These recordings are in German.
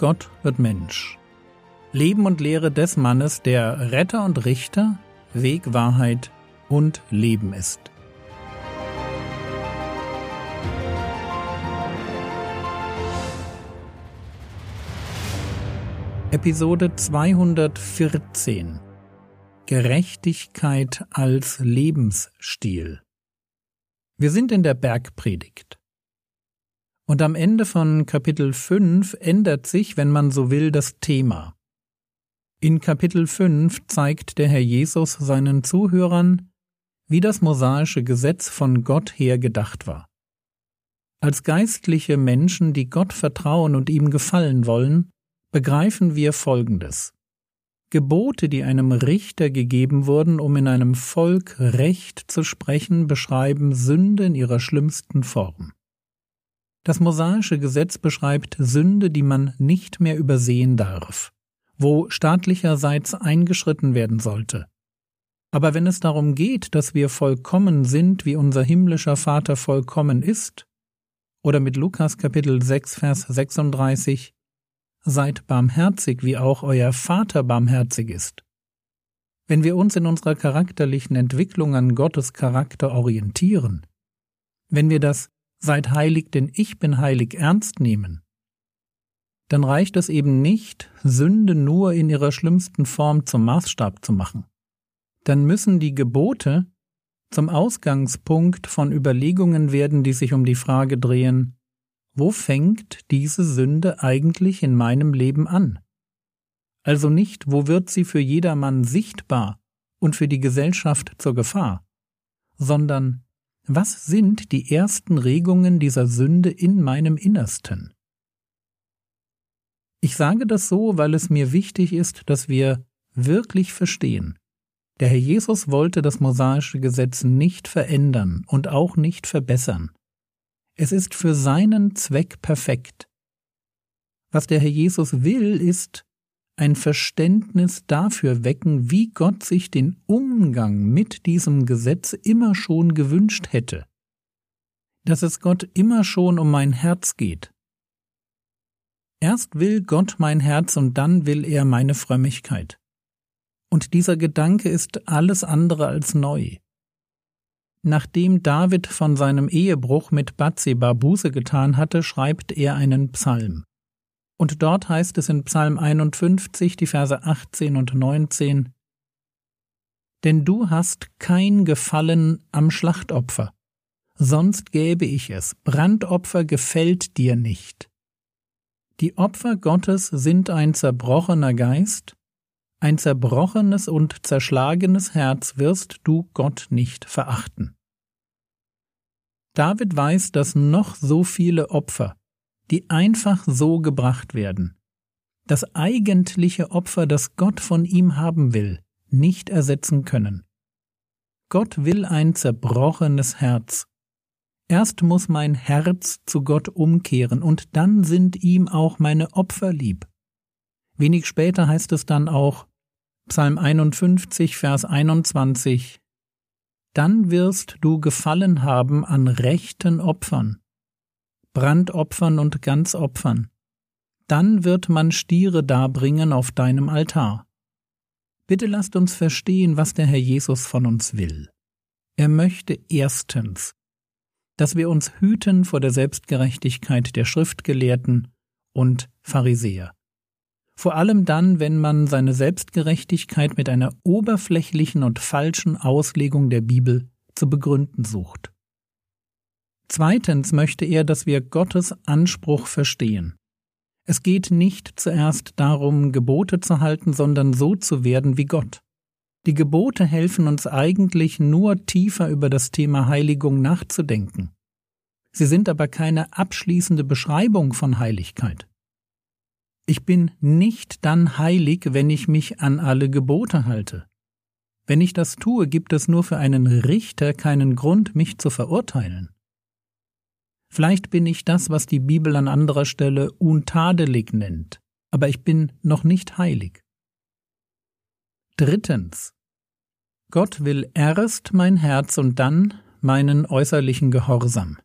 Gott wird Mensch. Leben und Lehre des Mannes, der Retter und Richter, Weg, Wahrheit und Leben ist. Episode 214 Gerechtigkeit als Lebensstil Wir sind in der Bergpredigt. Und am Ende von Kapitel 5 ändert sich, wenn man so will, das Thema. In Kapitel 5 zeigt der Herr Jesus seinen Zuhörern, wie das mosaische Gesetz von Gott her gedacht war. Als geistliche Menschen, die Gott vertrauen und ihm gefallen wollen, begreifen wir Folgendes. Gebote, die einem Richter gegeben wurden, um in einem Volk Recht zu sprechen, beschreiben Sünde in ihrer schlimmsten Form. Das mosaische Gesetz beschreibt Sünde, die man nicht mehr übersehen darf, wo staatlicherseits eingeschritten werden sollte. Aber wenn es darum geht, dass wir vollkommen sind, wie unser himmlischer Vater vollkommen ist, oder mit Lukas Kapitel 6 Vers 36, Seid barmherzig, wie auch euer Vater barmherzig ist. Wenn wir uns in unserer charakterlichen Entwicklung an Gottes Charakter orientieren, wenn wir das Seid heilig, denn ich bin heilig ernst nehmen, dann reicht es eben nicht, Sünde nur in ihrer schlimmsten Form zum Maßstab zu machen. Dann müssen die Gebote zum Ausgangspunkt von Überlegungen werden, die sich um die Frage drehen, wo fängt diese Sünde eigentlich in meinem Leben an? Also nicht, wo wird sie für jedermann sichtbar und für die Gesellschaft zur Gefahr, sondern was sind die ersten Regungen dieser Sünde in meinem Innersten? Ich sage das so, weil es mir wichtig ist, dass wir wirklich verstehen. Der Herr Jesus wollte das mosaische Gesetz nicht verändern und auch nicht verbessern. Es ist für seinen Zweck perfekt. Was der Herr Jesus will, ist ein Verständnis dafür wecken, wie Gott sich den Umgang mit diesem Gesetz immer schon gewünscht hätte, dass es Gott immer schon um mein Herz geht. Erst will Gott mein Herz und dann will er meine Frömmigkeit. Und dieser Gedanke ist alles andere als neu. Nachdem David von seinem Ehebruch mit Bathseba Buße getan hatte, schreibt er einen Psalm. Und dort heißt es in Psalm 51, die Verse 18 und 19, Denn du hast kein Gefallen am Schlachtopfer, sonst gäbe ich es, Brandopfer gefällt dir nicht. Die Opfer Gottes sind ein zerbrochener Geist, ein zerbrochenes und zerschlagenes Herz wirst du Gott nicht verachten. David weiß, dass noch so viele Opfer, die einfach so gebracht werden, das eigentliche Opfer, das Gott von ihm haben will, nicht ersetzen können. Gott will ein zerbrochenes Herz. Erst muss mein Herz zu Gott umkehren, und dann sind ihm auch meine Opfer lieb. Wenig später heißt es dann auch, Psalm 51, Vers 21, Dann wirst du Gefallen haben an rechten Opfern, Brandopfern und Ganzopfern. Dann wird man Stiere darbringen auf deinem Altar. Bitte lasst uns verstehen, was der Herr Jesus von uns will. Er möchte erstens, dass wir uns hüten vor der Selbstgerechtigkeit der Schriftgelehrten und Pharisäer. Vor allem dann, wenn man seine Selbstgerechtigkeit mit einer oberflächlichen und falschen Auslegung der Bibel zu begründen sucht. Zweitens möchte er, dass wir Gottes Anspruch verstehen. Es geht nicht zuerst darum, Gebote zu halten, sondern so zu werden wie Gott. Die Gebote helfen uns eigentlich nur tiefer über das Thema Heiligung nachzudenken. Sie sind aber keine abschließende Beschreibung von Heiligkeit. Ich bin nicht dann heilig, wenn ich mich an alle Gebote halte. Wenn ich das tue, gibt es nur für einen Richter keinen Grund, mich zu verurteilen. Vielleicht bin ich das, was die Bibel an anderer Stelle untadelig nennt, aber ich bin noch nicht heilig. Drittens. Gott will erst mein Herz und dann meinen äußerlichen Gehorsam.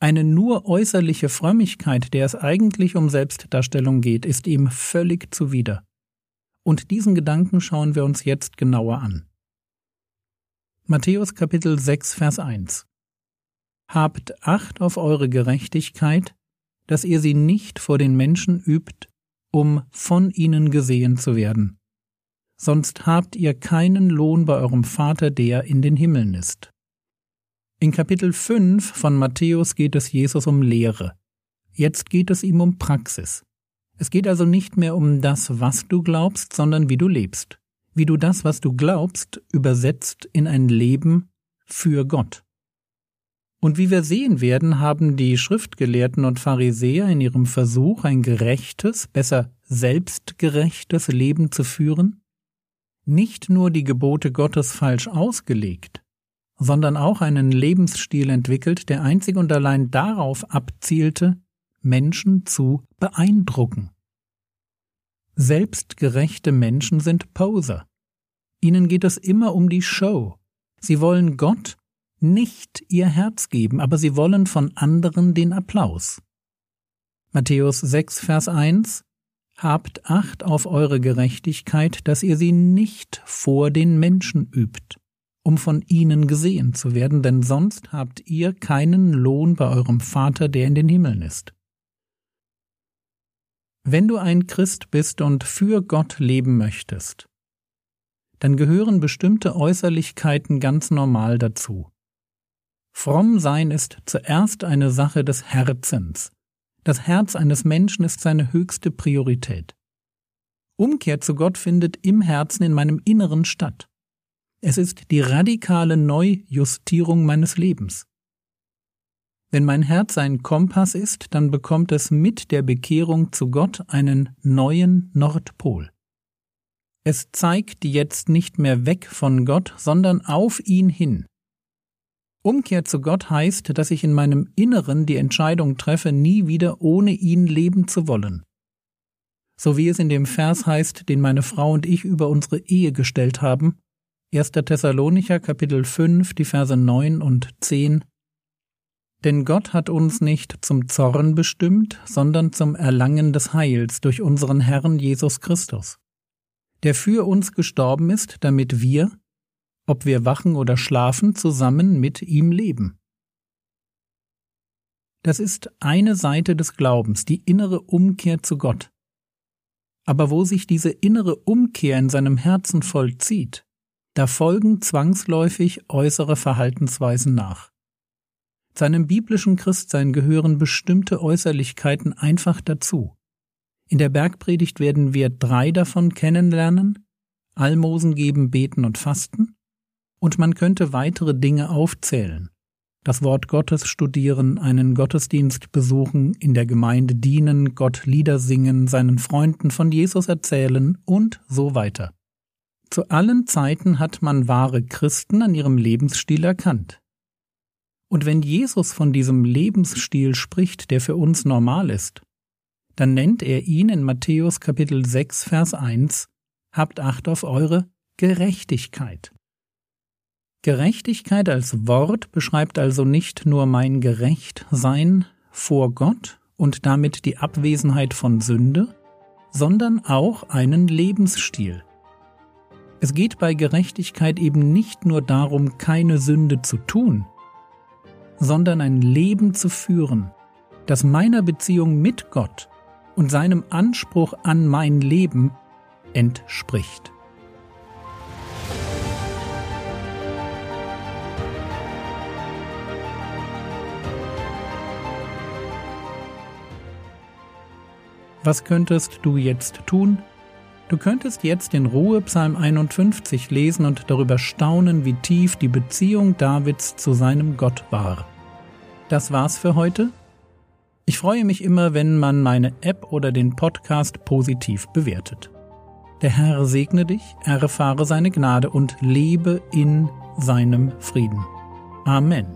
Eine nur äußerliche Frömmigkeit, der es eigentlich um Selbstdarstellung geht, ist ihm völlig zuwider. Und diesen Gedanken schauen wir uns jetzt genauer an. Matthäus Kapitel 6 Vers 1 Habt Acht auf eure Gerechtigkeit, dass ihr sie nicht vor den Menschen übt, um von ihnen gesehen zu werden. Sonst habt ihr keinen Lohn bei eurem Vater, der in den Himmeln ist. In Kapitel 5 von Matthäus geht es Jesus um Lehre. Jetzt geht es ihm um Praxis. Es geht also nicht mehr um das, was du glaubst, sondern wie du lebst. Wie du das, was du glaubst, übersetzt in ein Leben für Gott. Und wie wir sehen werden, haben die Schriftgelehrten und Pharisäer in ihrem Versuch, ein gerechtes, besser selbstgerechtes Leben zu führen, nicht nur die Gebote Gottes falsch ausgelegt, sondern auch einen Lebensstil entwickelt, der einzig und allein darauf abzielte, Menschen zu beeindrucken. Selbstgerechte Menschen sind Poser. Ihnen geht es immer um die Show. Sie wollen Gott nicht ihr Herz geben, aber sie wollen von anderen den Applaus. Matthäus 6, Vers 1 Habt Acht auf eure Gerechtigkeit, dass ihr sie nicht vor den Menschen übt, um von ihnen gesehen zu werden, denn sonst habt ihr keinen Lohn bei eurem Vater, der in den Himmeln ist. Wenn du ein Christ bist und für Gott leben möchtest, dann gehören bestimmte Äußerlichkeiten ganz normal dazu. Fromm sein ist zuerst eine Sache des Herzens. Das Herz eines Menschen ist seine höchste Priorität. Umkehr zu Gott findet im Herzen in meinem Inneren statt. Es ist die radikale Neujustierung meines Lebens. Wenn mein Herz ein Kompass ist, dann bekommt es mit der Bekehrung zu Gott einen neuen Nordpol. Es zeigt jetzt nicht mehr weg von Gott, sondern auf ihn hin. Umkehr zu Gott heißt, dass ich in meinem Inneren die Entscheidung treffe, nie wieder ohne ihn leben zu wollen. So wie es in dem Vers heißt, den meine Frau und ich über unsere Ehe gestellt haben, 1. Thessalonicher Kapitel 5, die Verse 9 und 10. Denn Gott hat uns nicht zum Zorn bestimmt, sondern zum Erlangen des Heils durch unseren Herrn Jesus Christus, der für uns gestorben ist, damit wir, ob wir wachen oder schlafen, zusammen mit ihm leben. Das ist eine Seite des Glaubens, die innere Umkehr zu Gott. Aber wo sich diese innere Umkehr in seinem Herzen vollzieht, da folgen zwangsläufig äußere Verhaltensweisen nach. Seinem biblischen Christsein gehören bestimmte Äußerlichkeiten einfach dazu. In der Bergpredigt werden wir drei davon kennenlernen Almosen geben, beten und fasten, und man könnte weitere Dinge aufzählen. Das Wort Gottes studieren, einen Gottesdienst besuchen, in der Gemeinde dienen, Gott Lieder singen, seinen Freunden von Jesus erzählen und so weiter. Zu allen Zeiten hat man wahre Christen an ihrem Lebensstil erkannt. Und wenn Jesus von diesem Lebensstil spricht, der für uns normal ist, dann nennt er ihn in Matthäus Kapitel 6 Vers 1 Habt Acht auf eure Gerechtigkeit. Gerechtigkeit als Wort beschreibt also nicht nur mein Gerechtsein vor Gott und damit die Abwesenheit von Sünde, sondern auch einen Lebensstil. Es geht bei Gerechtigkeit eben nicht nur darum, keine Sünde zu tun, sondern ein Leben zu führen, das meiner Beziehung mit Gott und seinem Anspruch an mein Leben entspricht. Was könntest du jetzt tun? Du könntest jetzt in Ruhe Psalm 51 lesen und darüber staunen, wie tief die Beziehung Davids zu seinem Gott war. Das war's für heute. Ich freue mich immer, wenn man meine App oder den Podcast positiv bewertet. Der Herr segne dich, erfahre seine Gnade und lebe in seinem Frieden. Amen.